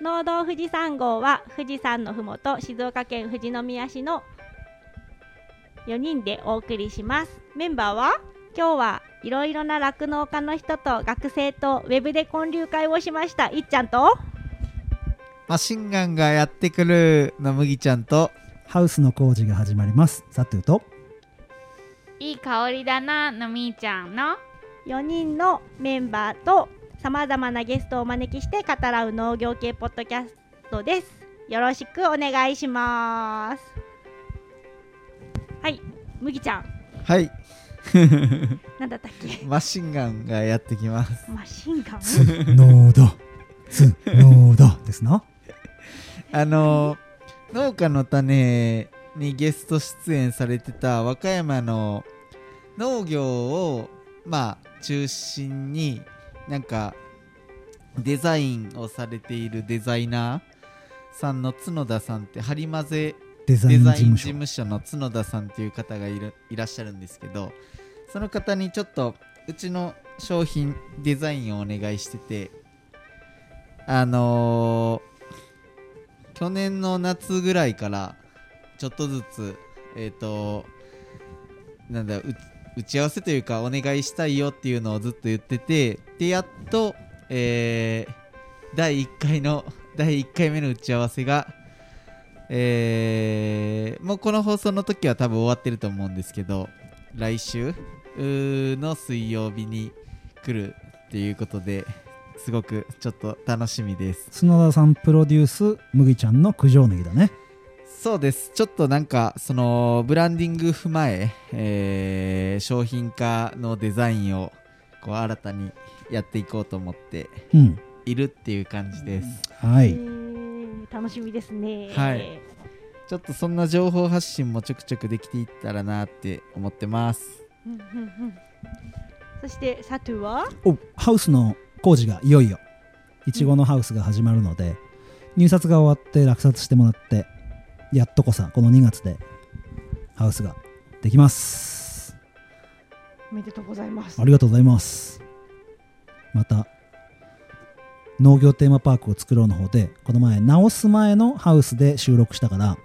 農道富士山号は富士山のふもと静岡県富士宮市の4人でお送りします。メンバーは今日はいろいろな酪農家の人と学生とウェブで交流会をしました。いっちゃんと？マシンガンがやってくるの麦ちゃんと。ハウスの工事が始まります。サトゥと。いい香りだなのみーちゃんの。4人のメンバーとさまざまなゲストをお招きして語らう農業系ポッドキャストです。よろしくお願いします。はい麦ちゃん。はい。なんだったっけ？マシンガンがやってきます。マシンガン？つのだつのだですな。あの農家の種にゲスト出演されてた和歌山の農業をまあ中心になんかデザインをされているデザイナーさんの角田さんってハリマゼデザイン事務所。の角田さんっていう方がいるいらっしゃるんですけどその方にちょっとうちの商品デザインをお願いしててあのー去年の夏ぐらいからちょっとずつえっ、となんだう打ち合わせというかお願いしたいよっていうのをずっと言っててでやっと、えー第1回の 第1回目の打ち合わせがえーもうこの放送の時は多分終わってると思うんですけど来週の水曜日に来るっていうことですごくちょっと楽しみです。角田さんプロデュース麦ちゃんの九条ネギだね。そうです。ちょっとなんかそのブランディング踏まええー商品化のデザインをこう新たにやっていこうと思ってうん。いるっていう感じです。はい。えー楽しみですね。はい。ちょっとそんな情報発信もちょくちょくできていったらなって思ってます。うんうんうん。そしてサトゥは？おハウスの工事がいよいよ。いちごのハウスが始まるので入札が終わって落札してもらってやっとこさこの2月でハウスができます。おめでとうございます。ありがとうございます。また農業テーマパークを作ろうの方でこの前直す前のハウスで収録したから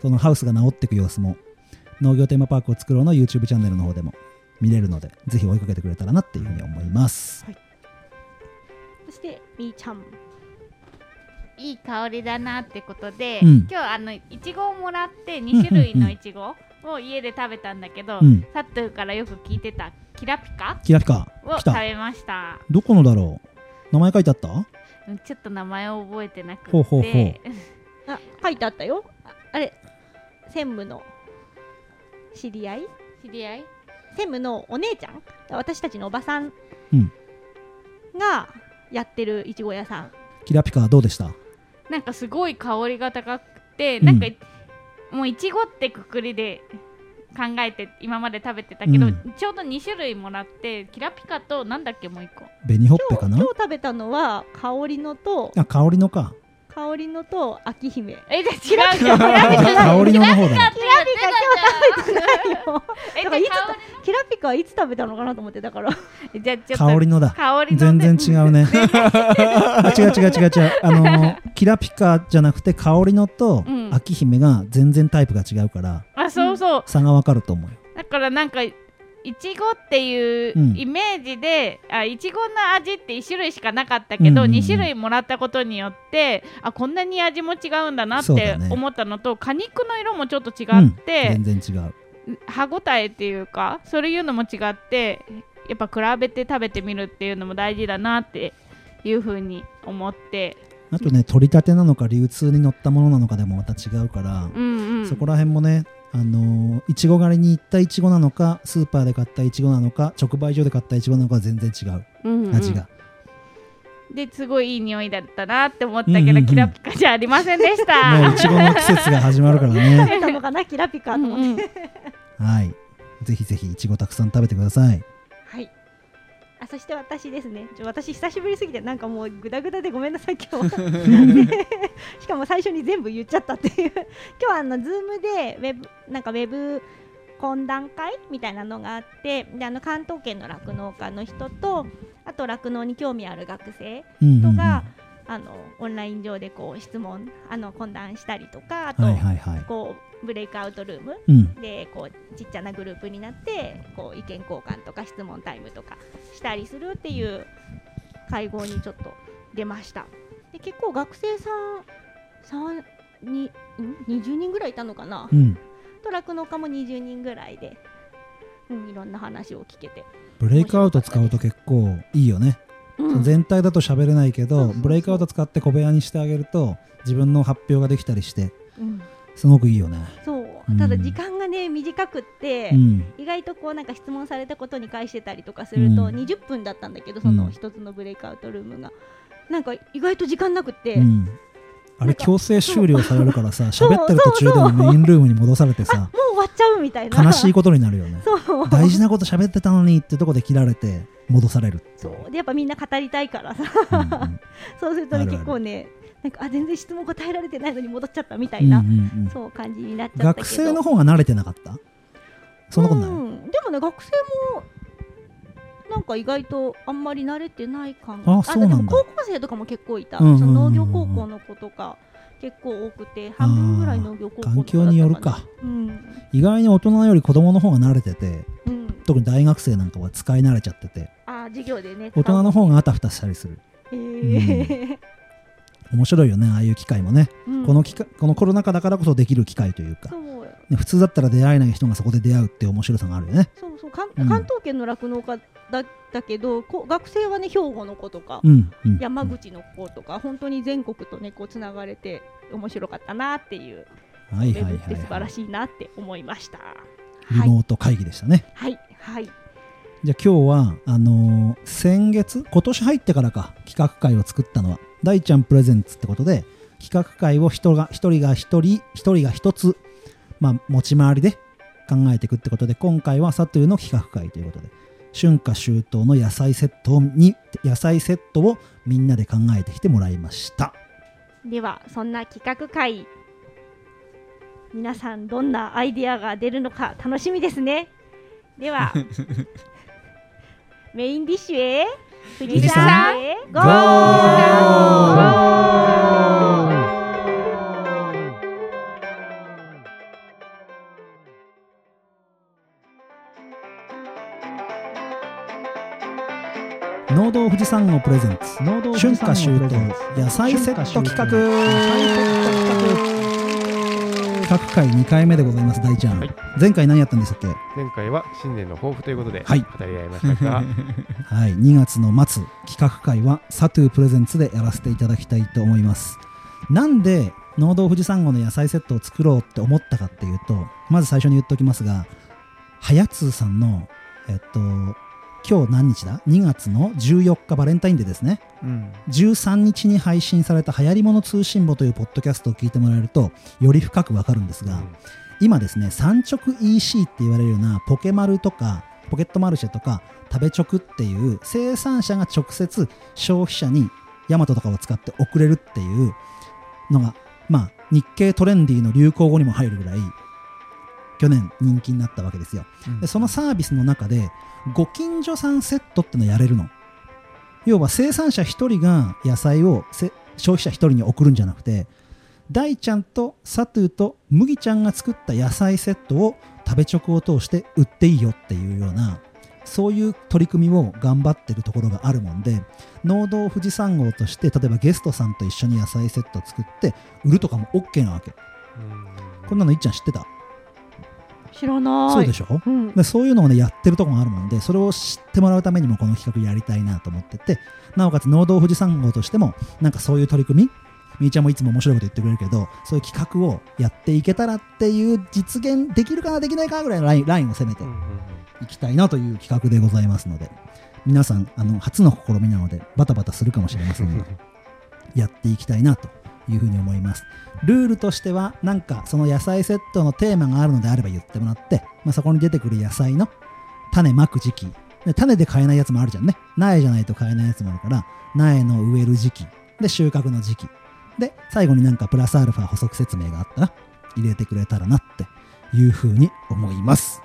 そのハウスが直っていく様子も農業テーマパークを作ろうの YouTube チャンネルの方でも見れるのでぜひ追いかけてくれたらなっていうふうに思います。そしてみーちゃんいい香りだなってことで、うん。今日あのいちごをもらって2種類のいちごを家で食べたんだけど、うん。サットゥからよく聞いてたキラピカ？キラピカ？を来た。食べました。どこのだろう？名前書いてあった？うんちょっと名前を覚えてなくて。ほうほうほう。あ書いてあったよ。ああれ専務の知り合い？知り合い？専務のお姉ちゃん？私たちのおばさんがやってるいちご屋さん。キラピカどうでした？なんかすごい香りが高くて、うん。なんかもういちごってくくりで考えて今まで食べてたけど、うん。ちょうど2種類もらってキラピカとなんだっけもう1個。紅ほっぺかな？今日食べたのは香りのとあ香りのか香りのと秋姫。えじゃあ違うじゃん。香りのの方だ。ねキラピカ今日食べてないよえだからいつじゃあキラピカはいつ食べたのかなと思ってだから。じゃあちょっと香りのだ。香りの全然違うね。あ違う違う違う違う。あのーキラピカじゃなくて香りのとうん。秋姫が全然タイプが違うからあそうそう。差がわかると思うよ。だからなんかいちごっていううん。イメージで、あいちごの味って1種類しかなかったけど、うんうんうん。2種類もらったことによってあこんなに味も違うんだなって思ったのと、果肉の色もちょっと違うん。って、全然違う。歯ごたえっていうかそういうのも違ってやっぱ比べて食べてみるっていうのも大事だなっていうふうに思って、あとね取り立てなのか流通に乗ったものなのかでもまた違うから、うんうん、そこら辺もねあのーいちご狩りに行ったいちごなのかスーパーで買ったいちごなのか直売所で買ったいちごなのかは全然違う。うんうん味が、ですごいいい匂いだったなって思ったけど、うんうんうん。キラピカじゃありませんでした。もういちごの季節が始まるからね食べたのかなキラピカと思って、うんうんはい。ぜひぜひいちごたくさん食べてくださいそして私ですね。私久しぶりすぎてなんかもうグダグダでごめんなさい今日 しかも最初に全部言っちゃったっていう。今日はあのズームでウェブなんかウェブ懇談会みたいなのがあってであの関東圏の酪農家の人とあと酪農に興味ある学生うんうんうん。人が、あのオンライン上でこう質問あの懇談したりとかあと、はいはいはい。こうブレイクアウトルームうん。でこうちっちゃなグループになってこう意見交換とか質問タイムとかしたりするっていう会合にちょっと出ました。で結構学生さんにん？20人ぐらいいたのかな？うん。トラックも20人ぐらいで、うん、いろんな話を聞けて、ブレイクアウト使うと結構いいよね、うん。全体だと喋れないけどブレイクアウト使って小部屋にしてあげると自分の発表ができたりしてうん。すごくいいよね。そう。うん。ただ時間がね短くって、うん。意外とこうなんか質問されたことに返してたりとかすると、うん。20分だったんだけどその一つのブレイクアウトルームが、なんか意外と時間なくって、うんあれ強制終了されるからさ喋ってる途中でもメインルームに戻されてさもう終わっちゃうみたいな。悲しいことになるよね。大事なこと喋ってたのにってとこで切られて戻されるそう。でやっぱみんな語りたいからさ。うんうん。そうするとね結構ねなんかあ全然質問答えられてないのに戻っちゃったみたうんいな、うんうんそう感じになっちゃった学生の方が慣れてなかった？そんなことない、うん、でもね学生もなんか意外とあんまり慣れてない感あそうなんだ。でも高校生とかも結構いた、うんうんうんうん。その農業高校の子とか結構多くて半分ぐらい農業高校環境によるかうん意外に大人より子供の方が慣れててうん。特に大学生なんかは使い慣れちゃってて。あ授業でね大人の方があたふたしたりする。へー 面白いよねああいう機会もね、うん。この機会このコロナ禍だからこそできる機会というか、普通だったら出会えない人がそこで出会うって面白さがあるよね。そうそう。関東圏の酪農家だったけど、こ学生はね兵庫の子とか、うん、うん、山口の子とか本当に全国とねこうつながれて面白かったなっていうはいはいはい、はい、て素晴らしいなって思いました。リはい。モート会議でしたね、はいはい。じゃあ今日はあのー先月今年入ってからか企画会を作ったのは大ちゃんプレゼンツってことで企画会を人が一人が一人一人が一つ、まあ、持ち回りで考えていくってことで今回はサトゥーの企画会ということで春夏秋冬の野菜セットをに野菜セットをみんなで考えてきてもらいました。ではそんな企画会皆さんどんなアイデアが出るのか楽しみですね。では メインディッシュへ富士山へゴゴ道富士山号プレゼンツ春夏秋冬野菜セット企画。企画。会2回目でございます大ちゃん、はい。前回何やったんでしたっけ？前回は新年の抱負ということではい。語り合いましたが、はい、2月の末企画会はサトゥープレゼンツでやらせていただきたいと思います。なんで農道富士山号の野菜セットを作ろうって思ったかっていうとまず最初に言っておきますがはやつーさんのえっと今日何日だ ?2 月の14日バレンタインデーですね。うん。13日に配信された流行り物通信簿というポッドキャストを聞いてもらえるとより深くわかるんですが、今ですね産直 EC って言われるようなポケマルとかポケットマルシェとか食べ直っていう生産者が直接消費者にヤマトとかを使って送れるっていうのがまあ日経トレンディの流行語にも入るぐらい去年人気になったわけですよ。でそのサービスの中でご近所さんセットってのやれるの。要は生産者1人が野菜をせ消費者1人に送るんじゃなくて大ちゃんとサトゥーと麦ちゃんが作った野菜セットを食べ直を通して売っていいよっていうようなそういう取り組みを頑張ってるところがあるもんで農道富士山号として例えばゲストさんと一緒に野菜セットを作って売るとかも OK なわけ。こんなのいっちゃん知ってた？知らない。そうでしょ？うん。でそういうのをねやってるところがあるもんでそれを知ってもらうためにもこの企画やりたいなと思っててなおかつ農道富士山号としてもなんかそういう取り組み？みーちゃんもいつも面白いこと言ってくれるけどそういう企画をやっていけたらっていう実現できるかなできないかぐらいのラインラインを攻めていきたいなという企画でございますので皆さんあの初の試みなのでバタバタするかもしれませんが やっていきたいなというふうに思います。ルールとしてはなんかその野菜セットのテーマがあるのであれば言ってもらって、まあ、そこに出てくる野菜の種まく時期。で種で買えないやつもあるじゃんね。苗じゃないと買えないやつもあるから苗の植える時期。で収穫の時期。で最後になんかプラスアルファ補足説明があったら入れてくれたらなっていうふうに思います。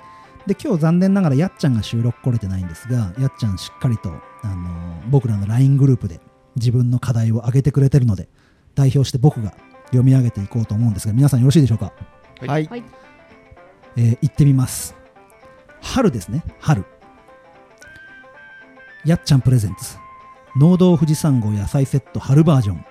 で今日残念ながらやっちゃんが収録来れてないんですがやっちゃんしっかりと、あのー僕らの LINE グループで自分の課題を挙げてくれてるので代表して僕が読み上げていこうと思うんですが皆さんよろしいでしょうか、はい。はい。えー、行ってみます。春ですね。春。やっちゃんプレゼンツ。農道富士山号野菜セット春バージョン。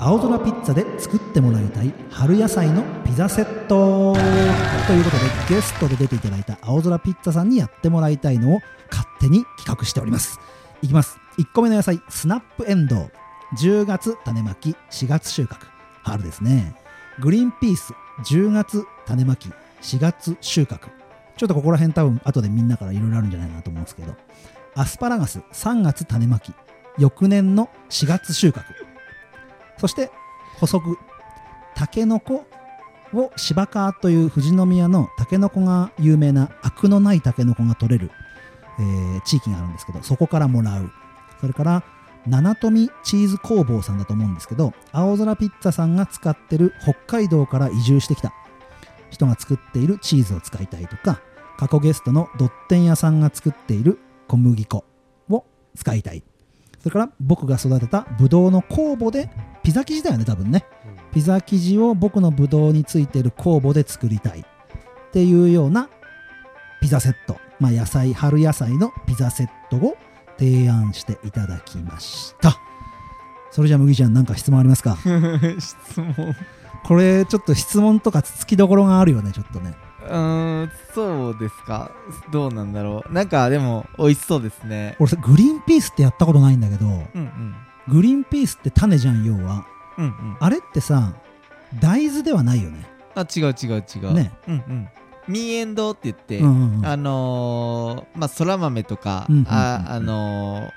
青空ピッツァで作ってもらいたい。春野菜のピザセット。ということでゲストで出ていただいた青空ピッツァさんにやってもらいたいのを勝手に企画しております。いきます。1個目の野菜スナップエンドウ10月種まき4月収穫春ですね。グリーンピース10月種まき4月収穫ちょっとここら辺多分後でみんなからいろいろあるんじゃないかなと思うんですけど。アスパラガス3月種まき翌年の4月収穫そして補足。タケノコを芝川という富士宮のタケノコが有名なアクのないタケノコが取れる、えー地域があるんですけどそこからもらう。それから七富チーズ工房さんだと思うんですけど青空ピッツァさんが使ってる北海道から移住してきた。人が作っているチーズを使いたいとか過去ゲストのドッテン屋さんが作っている小麦粉を使いたい。それから僕が育てたブドウの酵母でピザ生地だよね多分ね。ピザ生地を僕のブドウについている酵母で作りたい。っていうようなピザセット、まあ、野菜春野菜のピザセットを提案していただきました。それじゃあ麦ちゃん何か質問ありますか？質問。これちょっと質問とかつつきどころがあるよねちょっとね。うーんそうですか。どうなんだろう。なんかでも美味しそうですね。俺さグリーンピースってやったことないんだけどうんうん。グリーンピースって種じゃん要は。うんうん。あれってさ大豆ではないよね。あ違う違う違う。ね。うんうんミーエンドウって言って、うんうんうん。あのー、まあそら豆とか、うんうんうんああのー、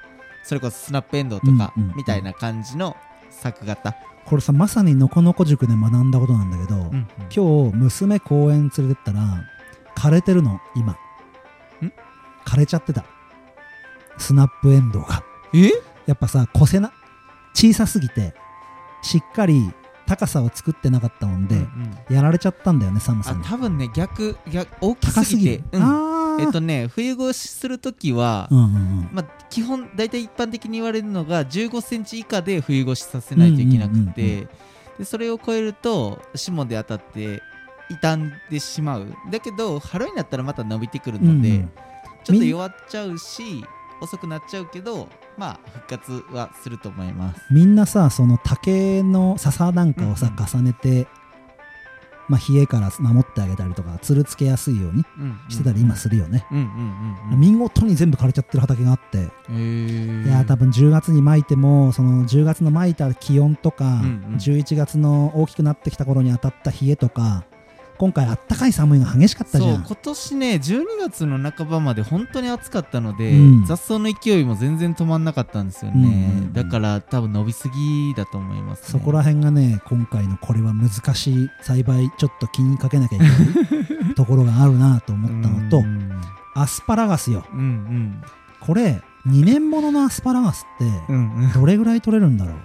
それこそスナップエンドウとか、みたいな感じの作型、これさまさにのこのこ塾で学んだことなんだけど、うんうん。今日娘公園連れてったら枯れてるの今。枯れちゃってた。スナップエンドウが。え？やっぱさ小せな？小さすぎてしっかり高さを作ってなかったもんで、うんうん。やられちゃったんだよね寒さあに多分ね逆逆大き高すぎる、すぎて。えっとね冬越しするときは、うんうんうん。まあ、基本大体一般的に言われるのが1 5センチ以下で冬越しさせないといけなくうんうんうんてでそれを超えると霜で当たって傷んでしまう。だけど春になったらまた伸びてくるので、うんうん。ちょっと弱っちゃうし遅くなっちゃうけどまあ復活はすると思います。みんなさその竹の笹なんかをさ、うん重ねて、まあ、冷えから守ってあげたりとかつるつけやすいようにしてたり今するよね、見事に全部枯れちゃってる畑があって、いやー多分10月にまいてもその10月のまいた気温とか、んうん。11月の大きくなってきた頃に当たった冷えとか今回あったかい寒いが激しかったじゃん。今年ね12月の半ばまで本当に暑かったので、うん。雑草の勢いも全然止まんなかったんですよね、うんうんうんだから多分伸びすぎだと思います、ね、そこら辺がね今回のこれは難しい栽培ちょっと気にかけなきゃいけない ところがあるなと思ったのとうん。アスパラガスよ。うんうん。これ2年もののアスパラガスってどれぐらい取れるんだろう、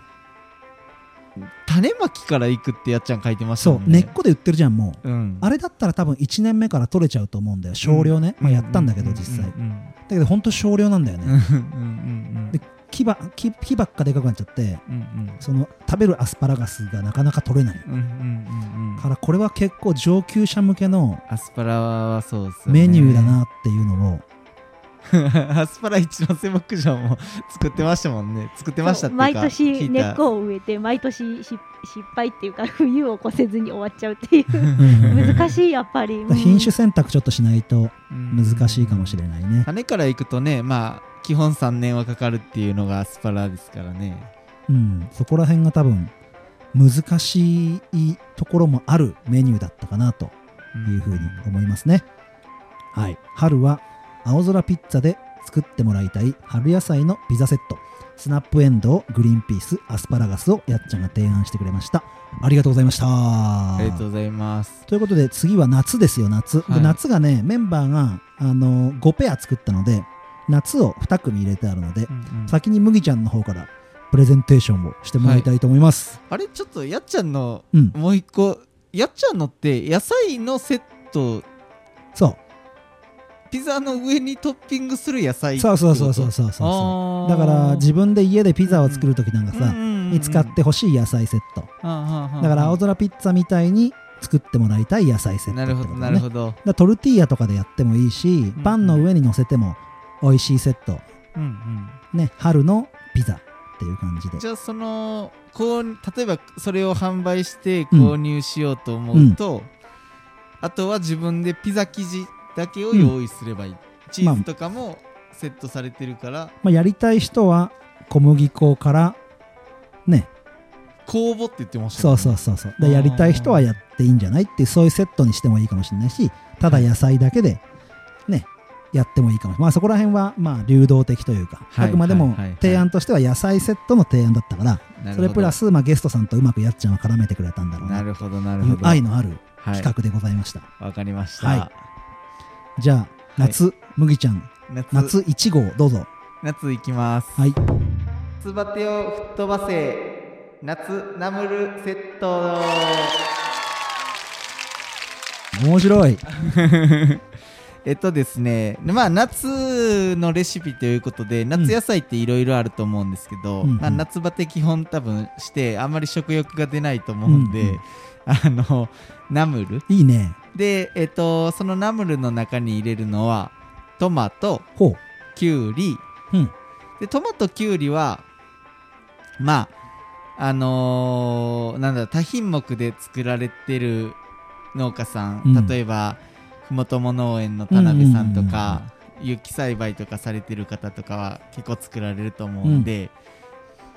種まきからいくってやっちゃん書いてましたそう根っこで売ってるじゃんもう。うん。あれだったら多分1年目から取れちゃうと思うんだよ。少量ね、まあ、やったんだけどう実際、うん。うん。だけどほんと少量なんだよね、うん。うん。うん。で木ば木木ばっかでかくなっちゃってうんうん。その食べるアスパラガスがなかなか取れない。うんうんうんうんからこれは結構上級者向けのアスパラはそうですよね。メニューだなっていうのを アスパラ一ノ瀬牧場も作ってましたもんね。作ってましたっていうか毎年根っこを植えて毎年し失敗っていうか 冬を越せずに終わっちゃうっていう。難 難しいやっぱり、うん。品種選択ちょっとしないとうん。難しいかもしれないね。種からいくとねまあ基本3年はかかるっていうのがアスパラですからね。うん。そこら辺が多分難しいところもあるメニューだったかなというふうに思いますね。はい。春は青空ピッツァで作ってもらいたい春野菜のピザセット。スナップエンドウ、グリーンピース、アスパラガスをやっちゃんが提案してくれました。ありがとうございました。ありがとうございますということで次は夏ですよ、夏。ではい夏がね、メンバーがあの5ペア作ったので、夏を2組入れてあるので、うんうん先に麦ちゃんの方からプレゼンテーションをしてもらいたいと思います。あれ？ちょっとやっちゃんのうん、もう一個やっちゃんのって野菜のセットそう。ピザの上にトッピングする野菜そうそうそうそうそうそうだから自分で家でピザを作る時なんかさ、に使ってほしい野菜セット。だから青空ピッツァみたいに作ってもらいたい野菜セットなるほどなるほど。だトルティーヤとかでやってもいいし、うんパンの上に乗せても美味しいセット。うんうん。ね春のピザっていう感じで。じゃあそのこう例えばそれを販売して購入しようと思うと、あとは自分でピザ生地だけを用意すればいい、チーズとかもセットされてるから、まあ、やりたい人は小麦粉からね。公募って言ってましたそうそうそうそう。でやりたい人はやっていいんじゃないっていうそういうセットにしてもいいかもしれないしただ野菜だけでね。やってもいいかもしれない。まあそこら辺はまあ流動的というか、はいあくまでもはいはいはい。提案としては野菜セットの提案だったから、なるほど。それプラス、まあ、ゲストさんとうまくやっちゃんは絡めてくれたんだろうな。なるほどなるほど愛のあるはい企画でございました、わかりました、はじゃあ夏、麦ちゃん。夏夏1号どうぞ。夏いきます。はい。夏バテを吹っ飛ばせ。夏ナムルセット。面白い。えっとですねまあ夏のレシピということで夏野菜っていろいろあると思うんですけど、うん。うんまあ、夏バテ基本多分してあんまり食欲が出ないと思うんで、うんうんあのナムル？いいね。でえっとそのナムルの中に入れるのはトマトほう。きゅうりうん。でトマトきゅうりはまああのーなんだろう多品目で作られてる農家さん、うん。例えばふもとも農園の田辺さんとか、有機栽培とかされてる方とかは結構作られると思うんで、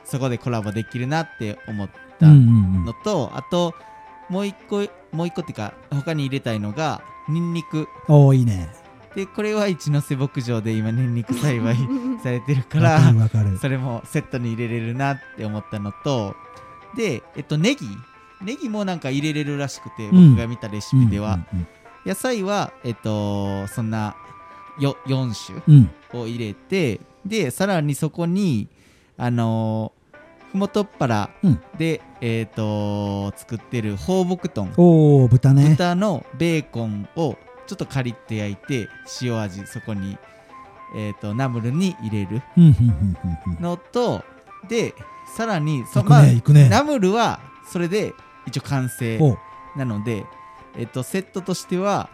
そこでコラボできるなって思ったうんうん。のと、あともう一個もう一個っていうか他に入れたいのがニンニク。うんおおいいね。でこれは一ノ瀬牧場で今ニンニク栽培 されてるかわらかるわかる。それもセットに入れれるなって思ったのとでえっとネギ。ネギもなんか入れれるらしくて、うん。僕が見たレシピでは、うん野菜はえっとそんなよ4種うんうん。を入れてでさらにそこにあのーふもとっぱらうん。で、えっと作ってる放牧豚。おお豚ね。豚のベーコンをちょっとカリッと焼いて塩味そこに、えー、とナムルに入れるのとでさらにそね行くね。ナムルはそれで一応完成なので、えっとセットとしては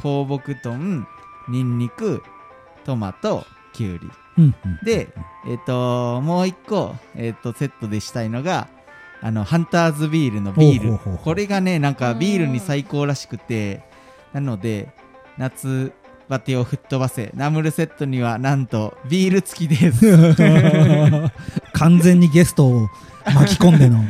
放牧豚ニンニクトマトきゅうりうんうん。で、えっともう一個、えっとセットでしたいのがあのハンターズビールのビール。これがねなんかビールに最高らしくてなので夏バテを吹っ飛ばせナムルセットにはなんとビール付きです。完全にゲストを巻き込んでの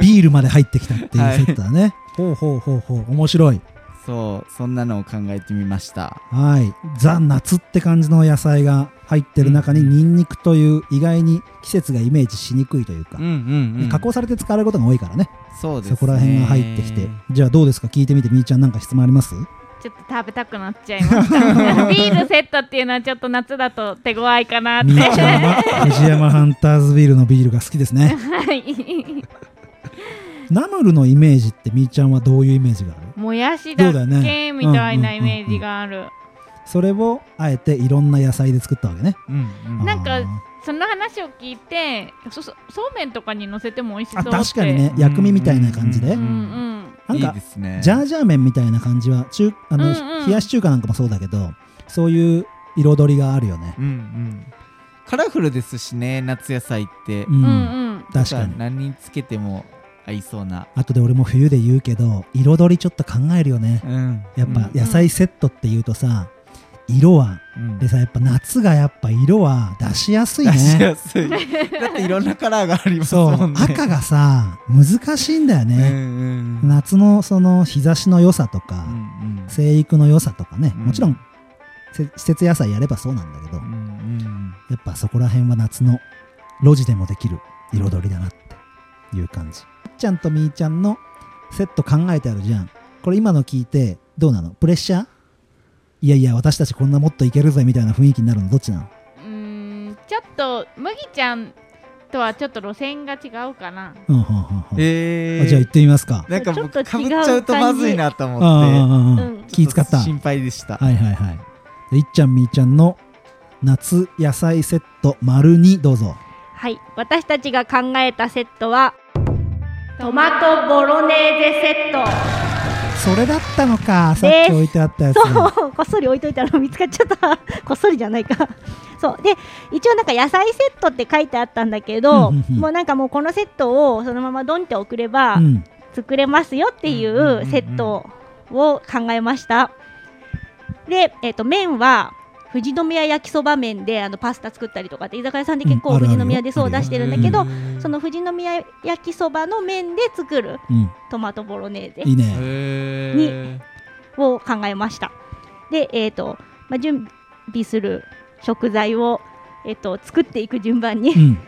ビールまで入ってきたっていうセットだね、ほうほうほうほう。面白いそうそんなのを考えてみました。はい。ザ・夏って感じの野菜が入ってる中にニンニクという意外に季節がイメージしにくいというか、うんうんうん。加工されて使われることが多いからね。そうですね。そこら辺が入ってきて。じゃあどうですか？聞いてみてみーちゃんなんか質問あります？ちょっと食べたくなっちゃいました。ビールセットっていうのはちょっと夏だと手強いかなって。みーちゃんは藤山ハンターズビールのビールが好きですね。はいナムルのイメージってみーちゃんはどういうイメージがある？もやしそうだっけねみたいなイメージがある。それをあえていろんな野菜で作ったわけね。うんうん。なんかその話を聞いてそそそうめんとかに乗せても美味しそうあって。確かにね。薬味みたいな感じで、ううんん。なんかいいですね。ジャージャー麺みたいな感じは中あの、うんうん。冷やし中華なんかもそうだけどそういう彩りがあるよね、うんうん。カラフルですしね夏野菜って。うん。うんうん。うん確かに。何につけても合いそうな。あとで俺も冬で言うけど彩りちょっと考えるよね。うん。やっぱうん。野菜セットっていうとさ色は。うん。でさやっぱ夏がやっぱ色は出しやすい出しねやすい。だっていろんなカラーがありますもんね。赤がさ難しいんだようんね、うん。夏のその日差しの良さとか、うん生育の良さとかね、うん。もちろんせ季節野菜やればそうなんだけど、うんうん。やっぱそこら辺は夏の路地でもできる彩りだなっていう感じ。ちゃんとみーちゃんのセット考えてあるじゃん。これ今の聞いてどうなの？プレッシャー？いやいや私たちこんなもっといけるぜみたいな雰囲気になるの？どっちなの？うーんちょっと麦ちゃんとはちょっと路線が違うかな。うんうんうんうん。えー。あじゃあ行ってみますか。なんかちょっと違う僕かぶっちゃうとまずいなと思って。うん気使った。はい心配でした。はいはい。じゃいっちゃんみーちゃんの夏野菜セット丸2どうぞ。はい。私たちが考えたセットはトマトボロネーゼセット。それだったのかさっき置いてあったやつ。そうこっそり置いといたら見つかっちゃった。こっそりじゃないか。そう。で一応なんか野菜セットって書いてあったんだけどうんうんうん。もうなんかもうこのセットをそのままドンって送ればうん。作れますよっていうセットを考えました。で、えっと麺は富士宮焼きそば麺であのパスタ作ったりとかって居酒屋さんで結構富士宮でそう出してるんだけどへその富士宮焼きそばの麺で作るうん。トマトボロネーゼいいね。えを考えました。で、えーとまあ、準備する食材を、えー、と作っていく順番にうん。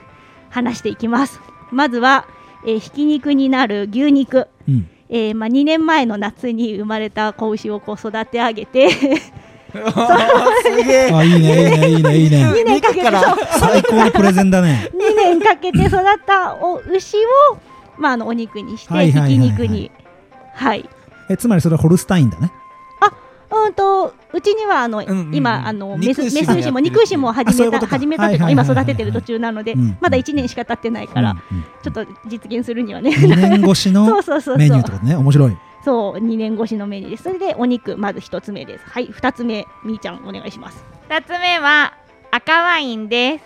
話していきます。まずは、えーひき肉になる牛肉、うん。えーまあ、2年前の夏に生まれた子牛をこう育て上げてすげえあいいねいいねいいねいいね。2年かけて肉からそう。最高のプレゼンだね2年かけて育ったお牛を、まあ、あのお肉にして、ひき肉に。はい。えつまりそれはホルスタインだね。うんとうちにはあの、うんうんうん。今あのメスメス牛も肉牛も始めた始めたっていうか今育ててる途中なので、うんまだ1年しか経ってないから、うんうんちょっと実現するにはね。2年越し そのうそうそう。メニュそうーってことね。面白いそう2年越しのメニューです。それでお肉まず1つ目です。はい2つ目みーちゃんお願いします。2つ目は赤ワインです。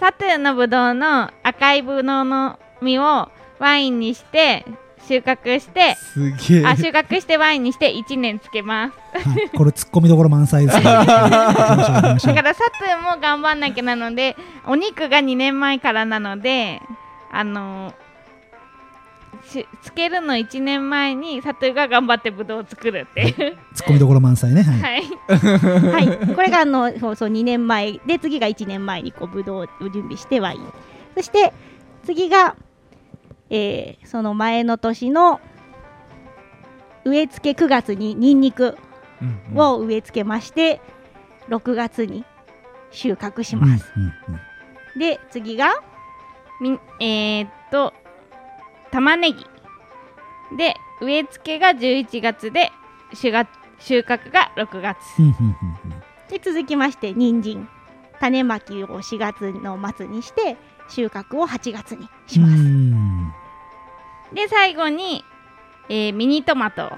サトゥーのブドウの赤いブドウの実をワインにして収穫してすげえ。あ収穫してワインにして1年つけます。は いこれツッコミどころ満載ですね。だからサトゥーも頑張んなきゃなのでお肉が2年前からなのであのしつけるの1年前にサトゥーが頑張ってブドウを作るっていう。ツッコミどころ満載ね。はい。はい。はい。これがあのそうそう2年前で次が1年前にこうブドウを準備してワインそして次が、えーその前の年の植え付け9月にニンニクうんうん。を植え付けまして、6月に収穫しうんます、うんうんで次がみえーっと玉ねぎ。で植え付けが11月で収穫収穫が6月。うんうんうんで続きまして人参。種まきを4月の末にして収穫を8月にします、うん。で最後に、えーミニトマト。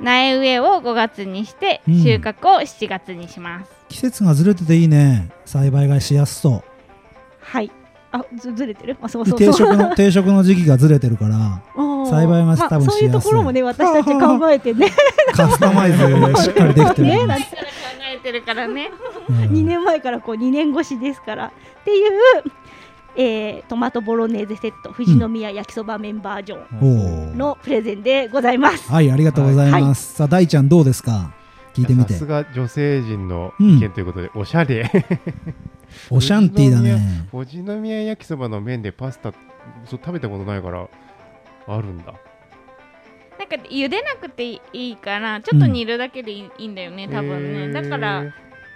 苗植えを5月にしてうん。収穫を7月にします、季節がずれてていいね。栽培がしやすそはいあずずれてる？あそうそうそう。う定食の 定食の時期がずれてるから栽培がまあ多分そういうところもね私たち考えてね。カスタマイズ しっかりできてる。ね考えてるからね。うん。2年前からこう2年越しですから。っていう、えートマトボロネーゼセット富士宮焼きそば麺バージョンのプレゼンでございます、はいありがとうございます、さあ大ちゃんどうですか？聞いてみて。さすが女性陣の意見ということで、おしゃれオシャンティーだね。富士宮焼きそばの麺でパスタそう食べたことないからあるんだ。なんか茹でなくていいからちょっと煮るだけでいい,、んだよね多分ね。だから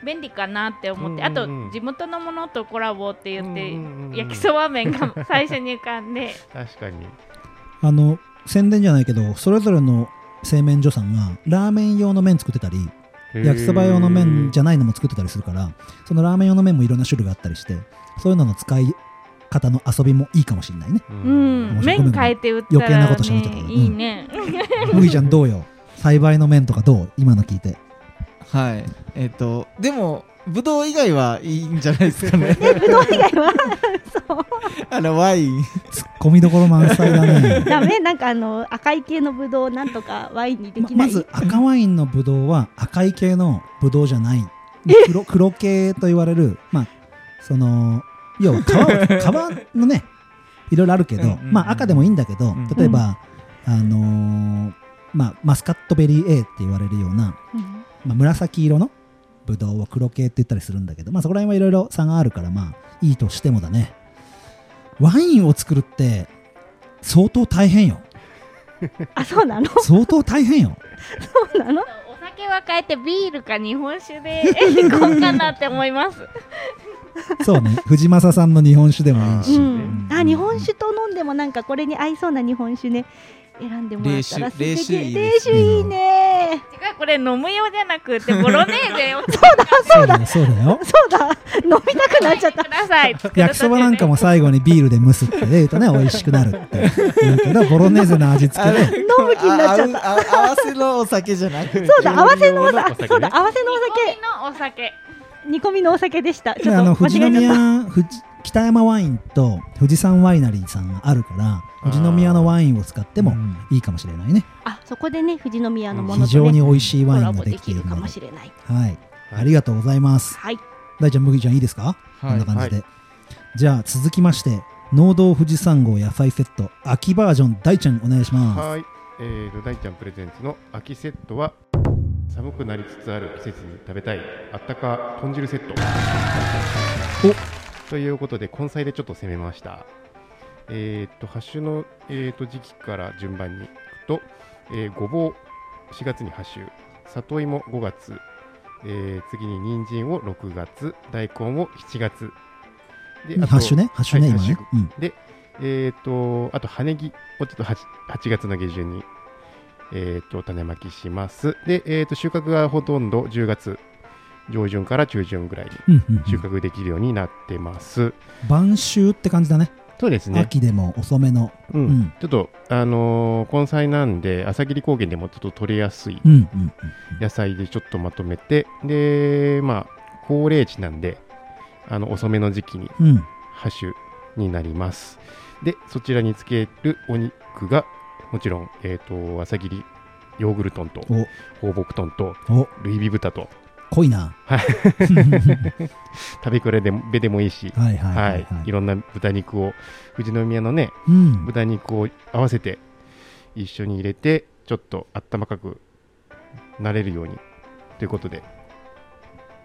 便利かなって思って、うんうんうん。あと地元のものとコラボって言って、うんうんうん焼きそば麺が最初に浮かんで。確かに。あの宣伝じゃないけどそれぞれの製麺所さんがラーメン用の麺作ってたり焼きそば用の麺じゃないのも作ってたりするからそのラーメン用の麺もいろんな種類があったりしてそういうのの使い方の遊びもいいかもしれないね。ううん。麺変えて売った余計ならこと喋っちゃったけどねいいね、麦ちゃんどうよ。栽培の麺とかどう？今の聞いて。はい。えっ、とでもぶどう以外はいいんじゃないですかね。ぶどう以外はそう。あのワイン。ツッコミどころ満載だね。ダメなんかあの赤い系のぶどうなんとかワインにできない、ままず赤ワインのブドウは赤い系のブドウじゃない。黒黒系と言われるまあその要は皮を 皮のねいろいろあるけど、うんうんうんまあ赤でもいいんだけど、うん。例えば、あのーまあマスカットベリー A って言われるような、うん。まあ、紫色のブドウを黒系って言ったりするんだけどまあそこら辺はいろいろ差があるからまあいいとしてもだね。ワインを作るって相当大変よ。あそうなの？相当大変よ。そうなの？お酒は変えてビールか日本酒で いこうかなって思います。そうね。藤正さんの日本酒でもいいし、うん、あ日本酒と飲んでもなんかこれに合いそうな日本酒ね選んでもらったら冷酒いい冷です酒いいね。違うこれ飲む用じゃなくてボロネーゼを作 そうだ。よそうだよ。そうだ。飲みたくなっちゃった。ください。焼きそばなんかも最後にビールで蒸すって言うとね美味しくなるって言うけどボロネーゼの味付けで。飲む気になっちゃった。合わせのお酒じゃなくて。そうだ合わせのおお酒そうだ合わせのお煮込み酒のお酒。煮込みのお酒でした。ちょっと間の富士違えちゃった。宮富士北山ワインと富士山ワイナリーさんがあるから富士宮のワインを使ってもうん。いいかもしれないね。あそこでね富士宮のもの非常とねに美味しいコワインができるかきているので。もしれない。はい。ありがとうございます。はい。大ちゃん麦ちゃんいいですか？こんな感じで、はじゃあ続きまして農道富士山号野菜セット秋バージョン大ちゃんお願いします。はい、えーと、大ちゃんプレゼンツの秋セットは寒くなりつつある季節に食べたいあったか豚汁セットということで根菜でちょっと攻めました。えーとハッシュの、えーと時期から順番にいくと、えーごぼう4月にハッシュ。里芋5月、えー次に人参を6月。大根を7月。であとハッシュね？ハッシュね、はい今ね？ハッシュえー、とあと羽ネギをちょっと 8, 8月の下旬に、えー、と種まきします。で、えー、と収穫がほとんど10月上旬から中旬ぐらいにうんうんうん。うん収穫できるようになってます、晩秋って感じだね。そうですね、秋でも遅めの。うん。うん。ちょっとあのー根菜なんで朝霧高原でもちょっと取れやすいうんうんうん野菜でちょっとまとめてでまあ高齢地なんであの遅めの時期にうん。ハッシュになります。で、そちらにつけるお肉が、もちろん、えっ、と、朝霧ヨーグルトンと、放牧豚と、お。ルイビ豚と、濃いな。はい。はい食べ比べでもいいし、はいはいははい。い、いろんな豚肉を、富士宮のね、うん。豚肉を合わせて、一緒に入れて、ちょっとあったまかくなれるように、ということで、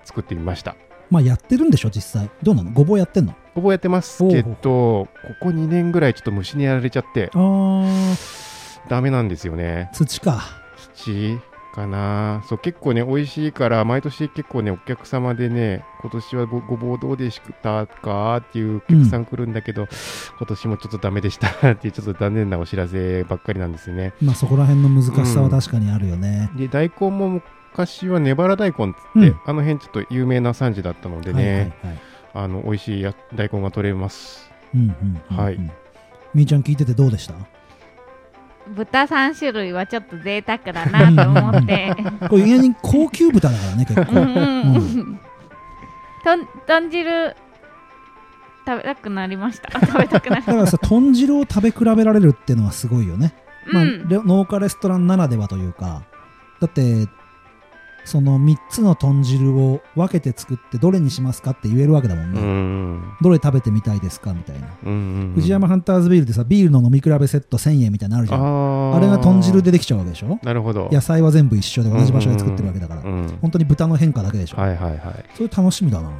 作ってみました。まあやってるんでしょ実際。どうなの？ごぼうやってんの？ほぼやってます。けど、ここ2年ぐらいちょっと虫にやられちゃって、あー。ダメなんですよね。土か。土かな。そう結構ね美味しいから毎年結構ねお客様でね今年はごごぼうどうでしたかっていうお客さん来るんだけど、今年もちょっとダメでした っていうちょっと残念なお知らせばっかりなんですよね。まあそこら辺の難しさは確かにあるよね、で大根も昔はねばら大根って、うん。あの辺ちょっと有名な産地だったのではいはいね、はい。あの美味しいや大根が取れます。うんうんうんうん。はい。みーちゃん聞いててどうでした？豚3種類はちょっ贅沢だなと思って。これ意外に高級豚だからね結う構ん。うん。豚汁食べたくなりました。食べたくなりだからさ豚汁を食べ比べられるっていうのはすごいよね、まあうん。レ農家レストランならではというか。だってその3つの豚汁を分けて作ってどれにしますかって言えるわけだもんうね、ん。どれ食べてみたいですかみたいな、うんうん藤山ハンターズビールでさビールの飲み比べセット1000円みたいなのあるじゃん。あれが豚汁でできちゃうわけでしょ？なるほど。野菜は全部一緒で同じ場所で作ってるわけだから、うんうんうん本当に豚の変化だけでしょ、はいはいはい。それ楽しみだな、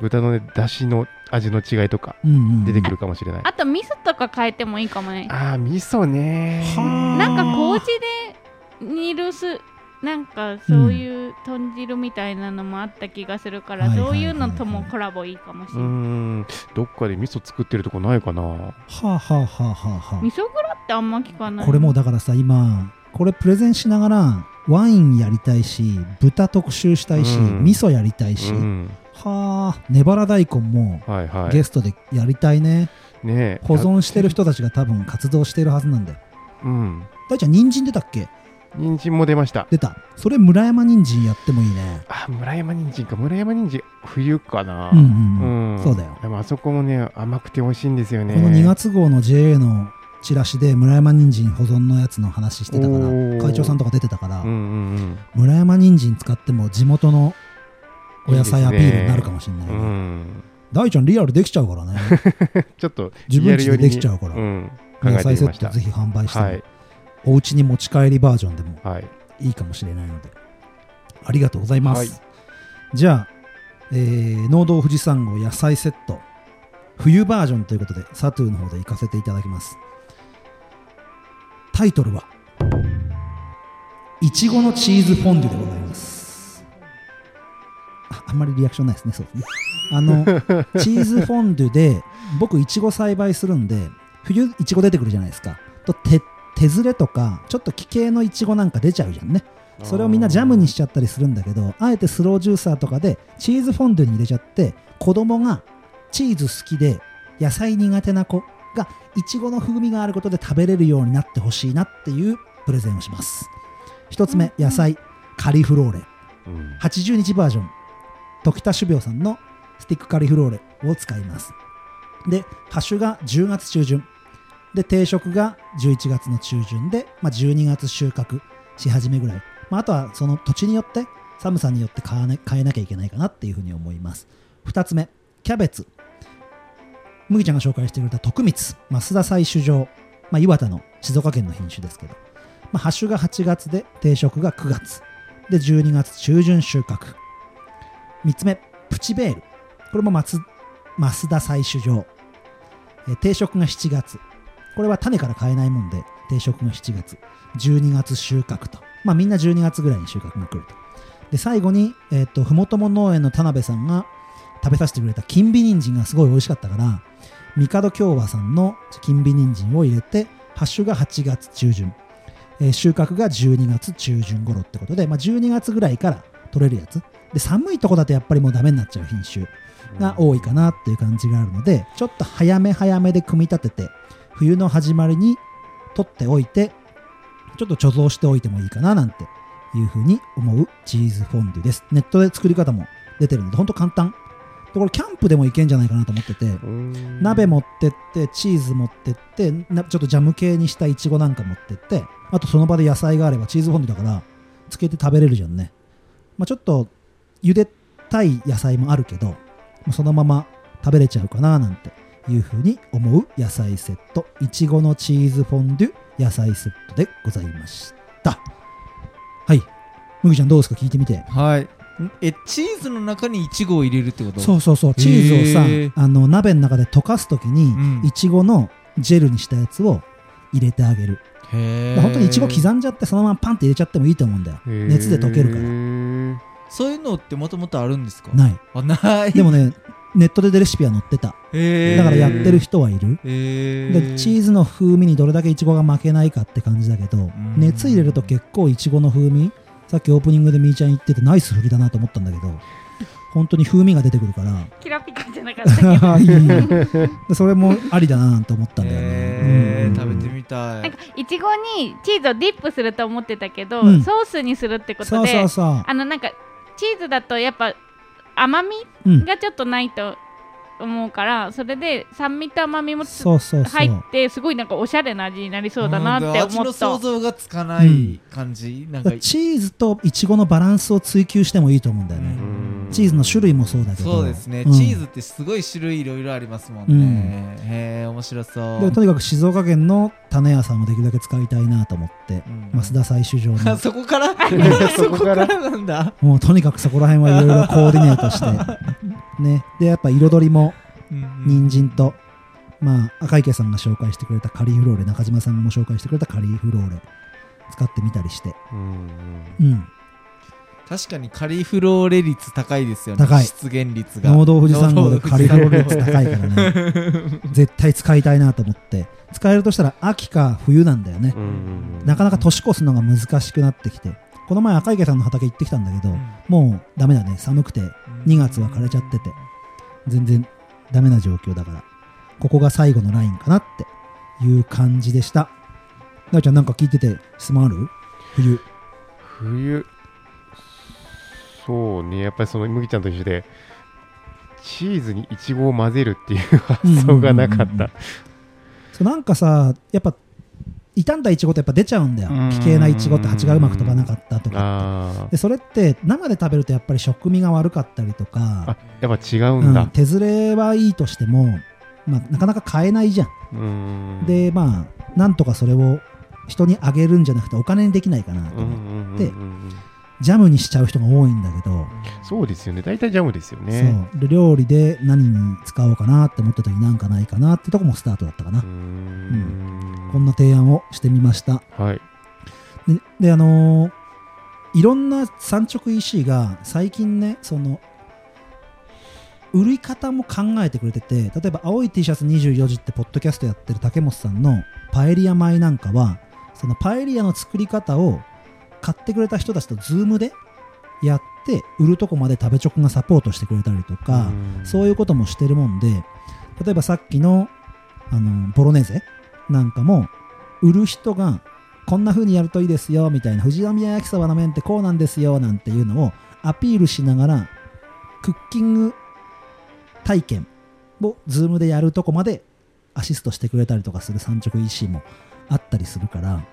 豚のね出汁の味の違いとかうんうんうん。出てくるかもしれない、あと味噌とか変えてもいいかもね。あー味噌ねはあなんか麹で煮るすなんかそういう豚汁みたいなのもあった気がするから、はいそういうのともコラボいいかもしれない、ん。どっかで味噌作ってるとこないかな。はあはあはあはあは味噌蔵ってあんま聞かない。あこれもうだからさ今これプレゼンしながらワインやりたいし豚特集したいし、うん。味噌やりたいし、うん。はあねばら大根もはいはい。ゲストでやりたいね、ねえ。保存してる人たちが多分活動してるはずなんだよ。うん。大ちゃん人参出たっけ？人参も出ました。出た。それ村山人参やってもいいね。あ村山人参か。村山人参冬かな。うんうんうん。そうだよ。でもあそこもね甘くて美味しいんですよね。この2月号の JA のチラシで村山人参保存のやつの話してたから会長さんとか出てたから、うんうん村山人参使っても地元のお野菜アピールになるかもしれないね。うん。うん大ちゃんリアルできちゃうからね。ちょっと自分家でできちゃうから、うん。考野菜セットぜひ販売しても、はいお家に持ち帰りバージョンでもはい。いいかもしれないのでありがとうございます、はい。じゃあ、えー農道富士山号野菜セット冬バージョンということでサトゥーの方で行かせていただきます。タイトルはいちごのチーズフォンデュでございます。ああんまりリアクションないですねそうですね。あの チーズフォンデュで僕いちご栽培するんで冬いちご出てくるじゃないですか。と手手ずれとかちょっと奇形のいちごなんか出ちゃうじゃんね。それをみんなジャムにしちゃったりするんだけどあえてスロージューサーとかでチーズフォンデュに入れちゃって子供がチーズ好きで野菜苦手な子がいちごの風味があることで食べれるようになってほしいなっていうプレゼンをします。一つ目野菜カリフローレ。うん。80日バージョン。時田種苗さんのスティックカリフローレを使います。でハッシュが10月中旬で定食が11月の中旬で、まあ、12月収穫し始めぐらい、まあ、あとはその土地によって寒さによって買わな変えなきゃいけないかなっていうふうに思います。2つ目キャベツ。麦ちゃんが紹介してくれた徳光。増田採取場、まあ、岩田の静岡県の品種ですけど、まあ、ハッシュが8月で定食が9月。で12月中旬収穫。3つ目プチベール。これも松増田採取場。定食が7月。これは種から買えないもんで定食が7月12月収穫と。まあみんな12月ぐらいに収穫が来ると。で最後に、えー、とふもとも農園の田辺さんが食べさせてくれた金美人参がすごい美味しかったから帝京和さんの金美人参を入れてハッシュが8月中旬、えー収穫が12月中旬頃ってことで、まあ、12月ぐらいから取れるやつ。で寒いとこだとやっぱりもうダメになっちゃう品種が多いかなっていう感じがあるのでちょっと早め早めで組み立てて冬の始まりに取っておいてちょっと貯蔵しておいてもいいかななんていうふうに思うチーズフォンデュです。ネットで作り方も出てるのでほんと簡単。でこれキャンプでもいけんじゃないかなと思ってて。うん。鍋持ってってチーズ持ってってなちょっとジャム系にしたいちごなんか持ってってあとその場で野菜があればチーズフォンデュだからつけて食べれるじゃんね、まあ、ちょっと茹でたい野菜もあるけどまあそのまま食べれちゃうかななんていうふうに思う野菜セット。いちごのチーズフォンデュ野菜セットでございました。はい。麦ちゃんどうですか？聞いてみて。はい。んえチーズの中にイチゴを入れるってこと？そうそうそう。チーズをさ、あの鍋の中で溶かすときに、うん。いちごのジェルにしたやつを入れてあげる。へえ本当にいちご刻んじゃってそのままパンって入れちゃってもいいと思うんだよ。熱で溶けるから。らそういうのってもともとあるんですか？ない。あない。でもねネットでレシピは載ってた。だからやってる人はいる。へでチーズの風味にどれだけいちごが負けないかって感じだけどん。熱入れると結構いちごの風味さっきオープニングでみーちゃん言っててナイス振りだなと思ったんだけど本当に風味が出てくるから。キラピカじゃなかったけど。それもありだなと思ったんだよね、へー。うん食べてみたないんかいちごにチーズをディップすると思ってたけど、うん。ソースにするってことそうでそうそう。あのなんかチーズだとやっぱ甘みうん。がちょっとないと思うからそれで酸味と甘みもつそうそう入ってすごいなんかおしゃれな味になりそうだなって思った。の想像がつかない感じ、なんかチーズとイチゴのバランスを追求してもいいと思うんだよね、チーズの種類もそうだけど。そうですね、うん。チーズってすごい種類いろいろありますもんね、へえ面白そう。でとにかく静岡県の種屋さんもできるだけ使いたいなと思って、うん。増田採取場あの そこから？そこからなんだ？もうとにかくそこら辺はいろいろコーディネートしてね。でやっぱ彩りも人参と、まあ赤池さんが紹介してくれたカリフローレ中島さんも紹介してくれたカリフローレ使ってみたりして。うんうん。確かにカリフローレ率高いですよね。高い。出現率が。農道富士山号でカリフローレ率高高いからね。絶対使いたいなと思って。使えるとしたら秋か冬なんだよね。うん。なかなか年越すのが難しくなってきてこの前赤池さんの畑行ってきたんだけど、もうダメだね。寒くて2月は枯れちゃってて全然ダメな状況だからここが最後のラインかなっていう感じでした。大ちゃんなんか聞いてて質問ある？冬。冬。そうね。やっぱりその麦ちゃんと一緒でチーズにイチゴを混ぜるっていう発想がなかうんうんうんうん。ったそうなんかさやっぱ傷んだイチゴってやっぱ出ちゃうんだよ。うん。奇形なイチゴって蜂がうまく飛ばなかったとかあでそれって生で食べるとやっぱり食味が悪かったりとーか。あやっぱ違ううんだ。ん手ずれはいいとしても、まあ、なかなか買えないじゃん。うん。でまあなんとかそれを人にあげるんじゃなくてお金にできないかなとうん思って、うんうんうんうんジャムにしちゃう人が多いんだけど、そうですよね。大体ジャムですよね。そう。で料理で何に使おうかなって思った時になんかないかなってとこもスタートだったかな、うーん。こんな提案をしてみました。はい。でであのーいろんな産直 EC が最近ねその売り方も考えてくれてて例えば青い T シャツ24時ってポッドキャストやってる竹本さんのパエリア米なんかはそのパエリアの作り方を買ってくれた人たちとズームでやって売るとこまで食べチョクがサポートしてくれたりとか、そういうこともしてるもんで例えばさっきのあのボロネーゼなんかも売る人がこんな風にやるといいですよみたいな富士宮焼きそばの麺ってこうなんですよなんていうのをアピールしながらクッキング体験をズームでやるとこまでアシストしてくれたりとかする産直 EC もあったりするから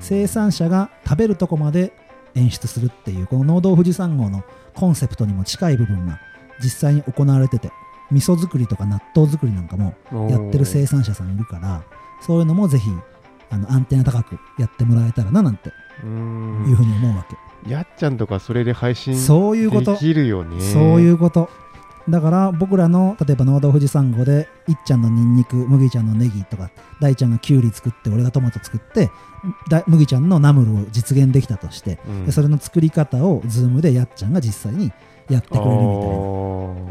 生産者が食べるとこまで演出するっていうこの農道富士山号のコンセプトにも近い部分が実際に行われてて味噌作りとか納豆作りなんかもやってる生産者さんいるからそういうのもぜひあのアンテナ高くやってもらえたらななんてうん。いうふうに思うわけ、やっちゃんとかそれで配信そういうこと。できるよね。そういうことだから僕らの例えば農道富士山号でいっちゃんのニンニク麦ちゃんのネギとか大ちゃんがキュウリ作って俺がトマト作ってだ麦ちゃんのナムルを実現できたとして、うん。でそれの作り方を Zoom でやっちゃんが実際にやってくれるみた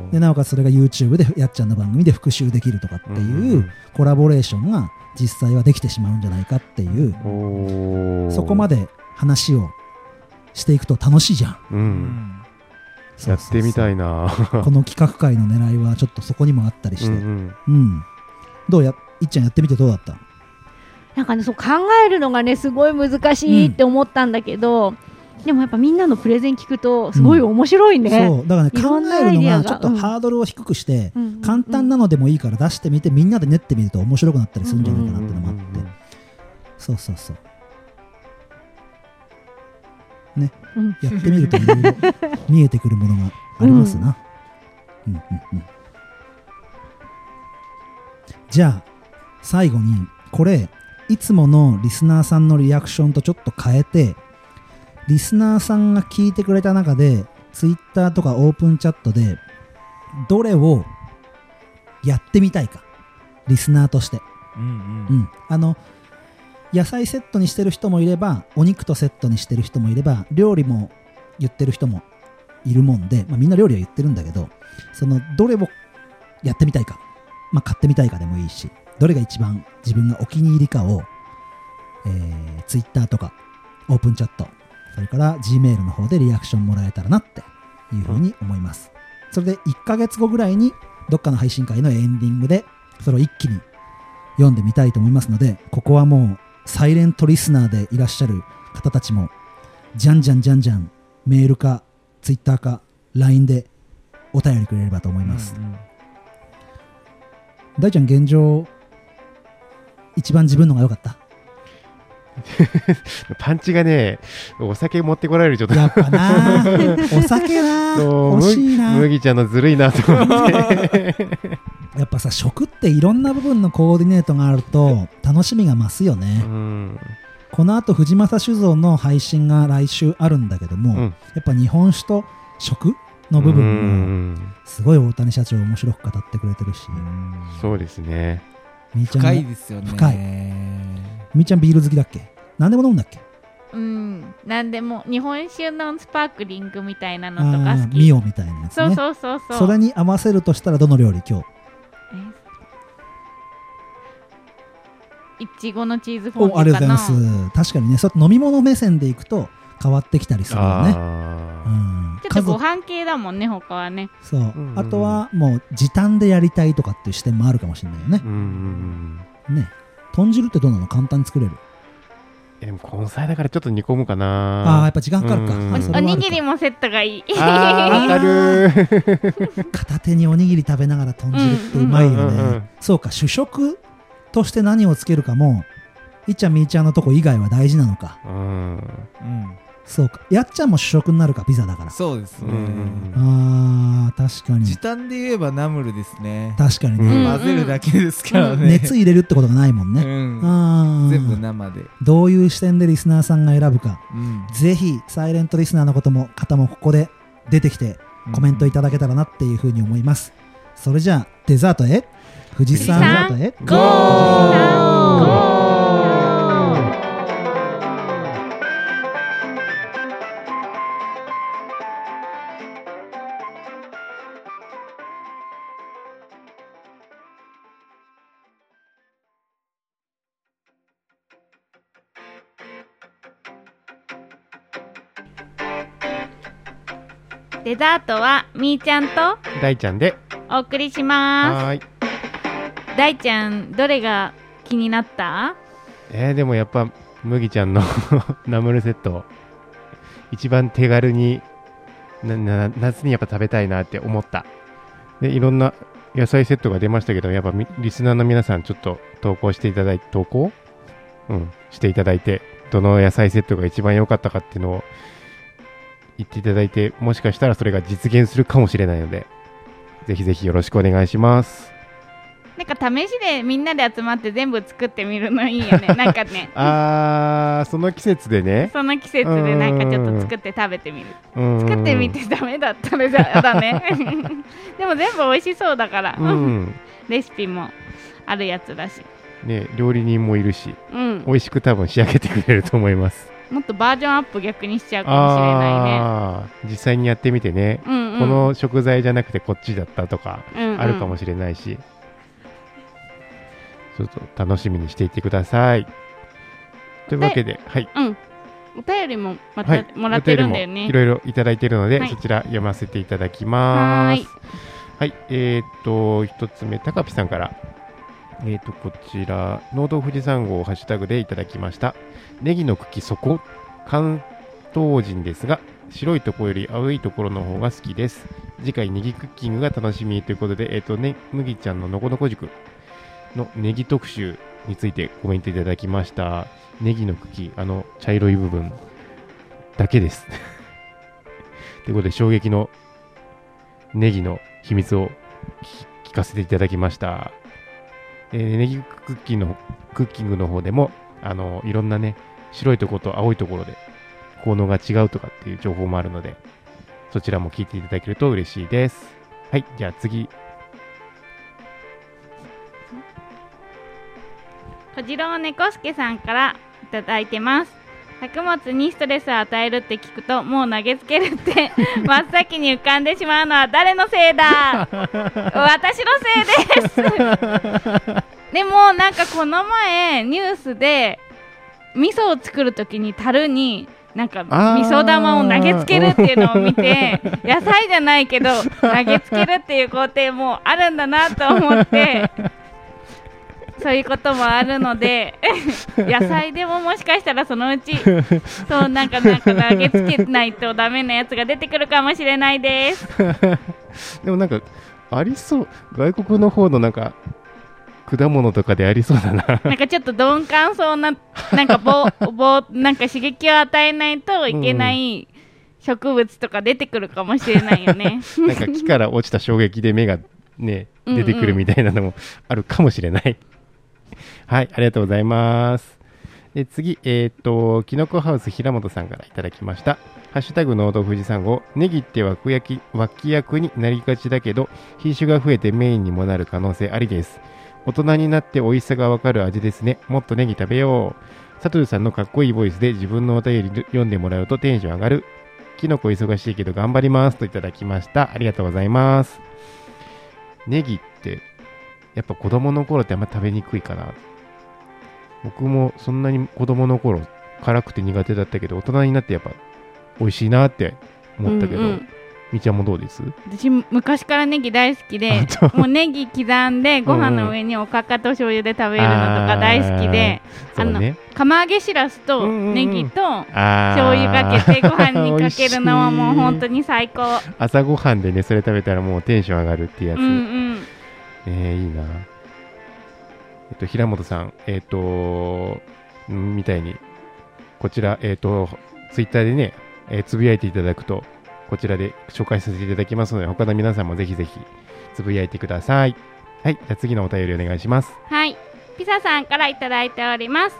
いな。でなおかつそれが YouTube でやっちゃんの番組で復習できるとかっていうコラボレーションが実際はできてしまうんじゃないかっていう。そこまで、で話をしていくと楽しいじゃん。う、うんんやってみたいな。この企画会の狙いはちょっとそこにもあったりして、うんうん。どうやいっちゃんやってみてどうだった？なんかねそう考えるのがねすごい難しいって思ったんだけど、でもやっぱみんなのプレゼン聞くとすごい面白いね。そう。だからね考えるのが。ちょっとうん。ハードルを低くして、うんうんうん。簡単なのでもいいから出してみてみんなで練ってみると面白くなったりするんじゃないかなってのもあって、そうそうそうやってみるといろいろ見えてくるものがありますな、うんうんうん。じゃあ最後にこれいつものリスナーさんのリアクションとちょっと変えてリスナーさんが聞いてくれた中でツイッターとかオープンチャットでどれをやってみたいか。リスナーとして。うんうん。うん、あの野菜セットにしてる人もいればお肉とセットにしてる人もいれば料理も言ってる人もいるもんで、まあ、みんな料理は言ってるんだけどそのどれをやってみたいか、まあ、買ってみたいかでもいいしどれが一番自分がお気に入りかを、えー、Twitter とかオープンチャットそれから Gmail の方でリアクションもらえたらなっていうふうに思います、それで1ヶ月後ぐらいにどっかの配信会のエンディングでそれを一気に読んでみたいと思いますのでここはもうサイレントリスナーでいらっしゃる方たちもじゃんじゃんじゃんじゃんメールかツイッターか LINE でお便りくれればと思います、うんうん。大ちゃん現状一番自分のが良かった？パンチがねお酒持ってこられるちょっと。やっぱな。お酒な。しいな。麦ちゃんのずるいなと思って やっぱさ食っていろんな部分のコーディネートがあると楽しみが増すよね、うん。この後藤正酒造の配信が来週あるんだけども、うん。やっぱ日本酒と食の部う分もん。すごい大谷社長面白く語ってくれてるし、うんそうですね。みーちゃん深がいですよね。深い。みーちゃんビール好きだっけ？何でも飲むんだっけ？うんなんでも日本酒のスパークリングみたいなあのとか好ーきミオみたいなやつね。そうそうそうそう。それに合わせるとしたらどの料理？今日いちごのチーズフォンデュおありがとうごかなざいます。確かにねそ飲み物目線でいくと変わってきたりするよね。うあん。ちょっとご飯系だもんね他はね。そう、んうん。あとはもう時短でやりたいとかっていう視点もあるかもしれないよね。ーうんうんね。豚汁ってどうなの？簡単に作れる。えでも根菜だからちょっと煮込むかああやっぱ時間かかるか。うん。おにぎりもセットがいい。あかる。片手におにぎり食べながら豚汁ってうまいよね、うんうんうんうん。そうか主食として何をつけるかもいっちゃんみーちゃんのとこ以外は大事なのか。うん。うんそうか。やっちゃんも主食になるかピザだから。そうですね、うんうんあー確かに。時短で言えばナムルですね、確かにね、うん。混ぜるだけですからね、熱入れるってことがないもんね、うん。あー。全部生で、どういう視点でリスナーさんが選ぶか。うん。ぜひサイレントリスナーのことも方もここで出てきてコメントいただけたらなっていうふうに思います、それじゃあデザートへ富士山デザートへゴーゴーデザートはみーちゃんと大ちゃんで。お送りしまはーい。す大ちゃんどれが気になった？えー、でもやっぱ麦ちゃんの ナムルセット一番手軽に夏にやっぱ食べたいなって思った。でいろんな野菜セットが出ましたけどやっぱリスナーの皆さんちょっと投稿していただいて投稿？うんしていただいてどの野菜セットが一番良かったかっていうのを言っていただいてもしかしたらそれが実現するかもしれないのでぜひぜひよろしくお願いします。なんか試しでみんなで集まって全部作ってみるのいいよね。なんかね。あーその季節でね。その季節でなんかちょっと作って食べてみる。作作ってみてダメだったらじゃだねでも全部美味しそうだから、うん。レシピもあるやつだし、ね、料理人もいるしうん、美味しく多分仕上げてくれると思います。もっとバージョンアップ逆にしちゃうかもしれないね。実際にやってみてね、うんうん。この食材じゃなくてこっちだったとかうんうん。あるかもしれないし、ちょっと楽しみにしていてください。というわけで、はい。うん。お便りもまたはい、もらってるんだよね、いろいろいただいているので、はい。そちら読ませていただきます。ははい、えー、っと、一つ目、高ピさんから、えー、っと、こちら、農道富士山号ハッシュタグでいただきました。ネギの茎そこ、関東人ですが、白いところより青いところの方が好きです。次回ネギクッキングが楽しみということで、えーっとね、麦ちゃんののこのこ塾のネギ特集についてコメントいただきました。ネギの茎、あの茶色い部分だけです。ということで、衝撃のネギの秘密を聞かせていただきました。えーネギクッキンのクッキングの方でも、あのいろんなね、白いところと青いところで効能が違うとかっていう情報もあるので、そちらも聞いていただけると嬉しいです。はい、じゃあ次。小次郎猫助さんからいただいてます。作物にストレスを与えるって聞くともう投げつけるって 真っ先に浮かんでしまうのは誰のせいだ？私のせいです。でもなんかこの前ニュースで味噌を作るときに樽になんか味噌玉を投げつけるっていうのを見て野菜じゃないけど投げつけるっていう工程もあるんだなと思ってそういうこともあるので 野菜でももしかしたらそのうちそうなんかなんか投げつけないとダメなやつが出てくるかもしれないです。でもなんか、ありそう。外国の方のなんか、果物とかでありそうだな。なんかちょっと鈍感そうななんか棒棒 なんか刺激を与えないといけない植物とか出てくるかもしれないよね。なんか木から落ちた衝撃で芽がね、うんうん出てくるみたいなのもあるかもしれない。はい、ありがとうございます。で次、えっ、と、きのこハウス平本さんからいただきました。ハッシュタグ農道富士山号、ネギって脇役脇役になりがちだけど、品種が増えてメインにもなる可能性ありです。大人になって美味しさがわかる味ですね。もっとネギ食べよう。サトルさんのかっこいいボイスで自分のお便り読んでもらうとテンション上がる。きのこ忙しいけど頑張りますといただきました。ありがとうございます。ネギって、やっぱ子供の頃ってあんま食べにくいかな。僕もそんなに子供の頃辛くて苦手だったけど、大人になってやっぱ美味しいなって思ったけど、うんうんみちゃんもどうです？私昔からネギ大好きであもうネギ刻んでご飯の上におかかと醤油で食べるのとか大好きで、あのそうね。釜揚げしらすとうんうんうんネギと醤油かけてご飯にかけるのはもう本当に最高。朝ごはんでね、それ食べたらもうテンション上がるってやつ。うんうん。えー、いいな。と、平本さん、えっと、みたいに、こちら、えっと、ツイッターでね、えーつぶやいていただくと、こちらで紹介させていただきますので、他の皆さんもぜひぜひ、つぶやいてください。はい、じゃあ次のお便りお願いします。はい。ピサさんからいただいております。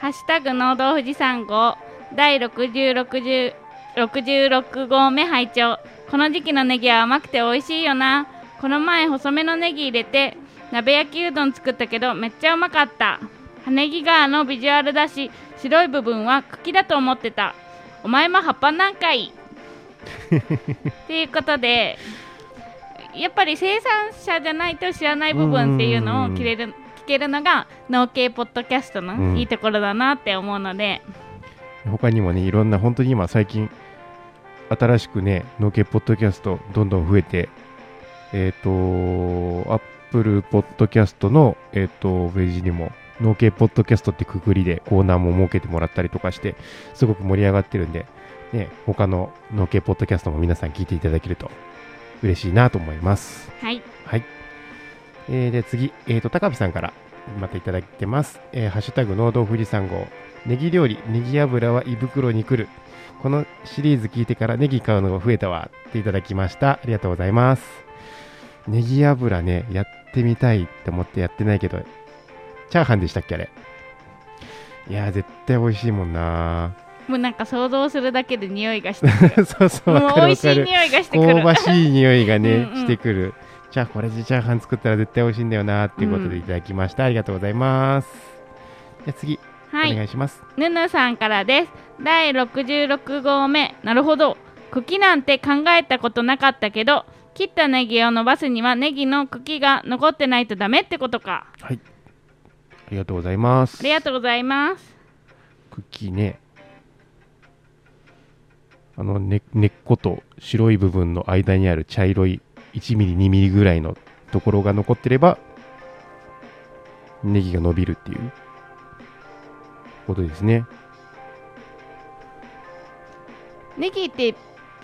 ハッシュタグ農道富士山号第、60 66号目拝聴この時期のネギは甘くて美味しいよなこの前細めのネギ入れて鍋焼きうどん作ったけどめっちゃうまかった。葉ネギがのビジュアルだし白い部分は茎だと思ってた。お前も葉っぱなんかい。っていうことでやっぱり生産者じゃないと知らない部分っていうのを聞れる聞けるのが農系ポッドキャストうん。のいいところだなって思うので、他にもね、いろんな、本当に今最近、新しくね、農系ポッドキャストどんどん増えて、えっ、と、アップルポッドキャストの、えっ、と、ページにも、農系ポッドキャストってくくりでコーナーも設けてもらったりとかして、すごく盛り上がってるんで、ね、他の農系ポッドキャストも皆さん聞いていただけると嬉しいなと思います。はいはい。えー、で、次、えっ、と、高見さんからまたいただいてます。えーハッシュタグ、農道富士山号。ネギ料理、ネギ油は胃袋に来る。このシリーズ聞いてからネギ買うのが増えたわっていただきました。ありがとうございます。ネギ油ね、やってみたいって思ってやってないけど、チャーハンでしたっけあれ？いやー、絶対美味しいもんな。もうなんか想像するだけで匂いがして そうそう、わもう。美味しい匂いがしてくる。香ばしい匂いがね うんうん。してくる。じゃあこれでチャーハン作ったら絶対美味しいんだよなっていうことでいただきました、ありがとうございます。じゃあ次、はい。お願いします。ぬぬさんからです。第66号目。なるほど。茎なんて考えたことなかったけど切ったネギを伸ばすにはネギの茎が残ってないとダメってことか。はい。ありがとうございます。ありがとうございます。茎ね。あの根根っこと白い部分の間にある茶色い1ミリ2ミリぐらいのところが残ってればネギが伸びるっていうことですね。ネギって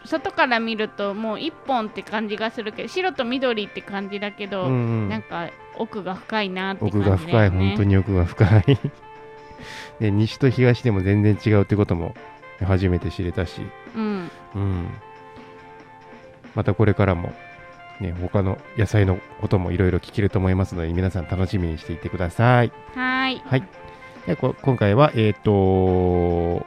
外から見るともう1本って感じがするけど白と緑って感じだけど、うんうん。なんか奥が深いなって感じね。が深い、本当に奥が深い。で西と東でも全然違うってことも初めて知れたし、うん。うん、またこれからも、ね、他の野菜のこともいろいろ聞けると思いますので皆さん楽しみにしていてください。はーい。はい、でこ今回は、えっ、とこ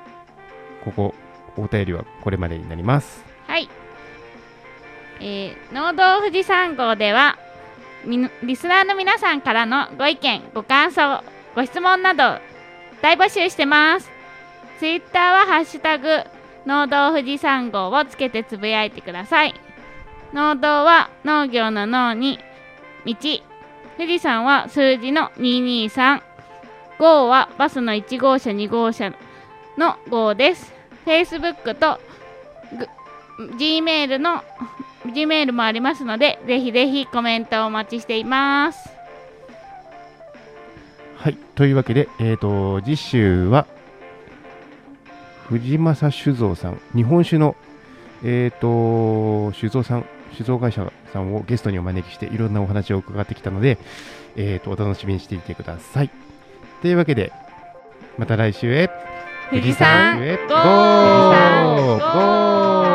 こお便りはこれまでになります。はい。えー、農道富士山号ではリスナーの皆さんからのご意見、ご感想、ご質問など大募集してます。ツイッターはハッシュタグ農道富士山号をつけてつぶやいてください。農道は農業の農に道、富士山は数字の223、号はバスの1号車2号車の号です。Facebook と Gmail の Gmail もありますのでぜひぜひコメントをお待ちしていますはい、というわけで、えー、と次週は藤正酒造さん、日本酒の、えー、と酒造さん、酒造会社さんをゲストにお招きしていろんなお話を伺ってきたので、えー、とお楽しみにしていてください。というわけで、また来週へ富士山ゴー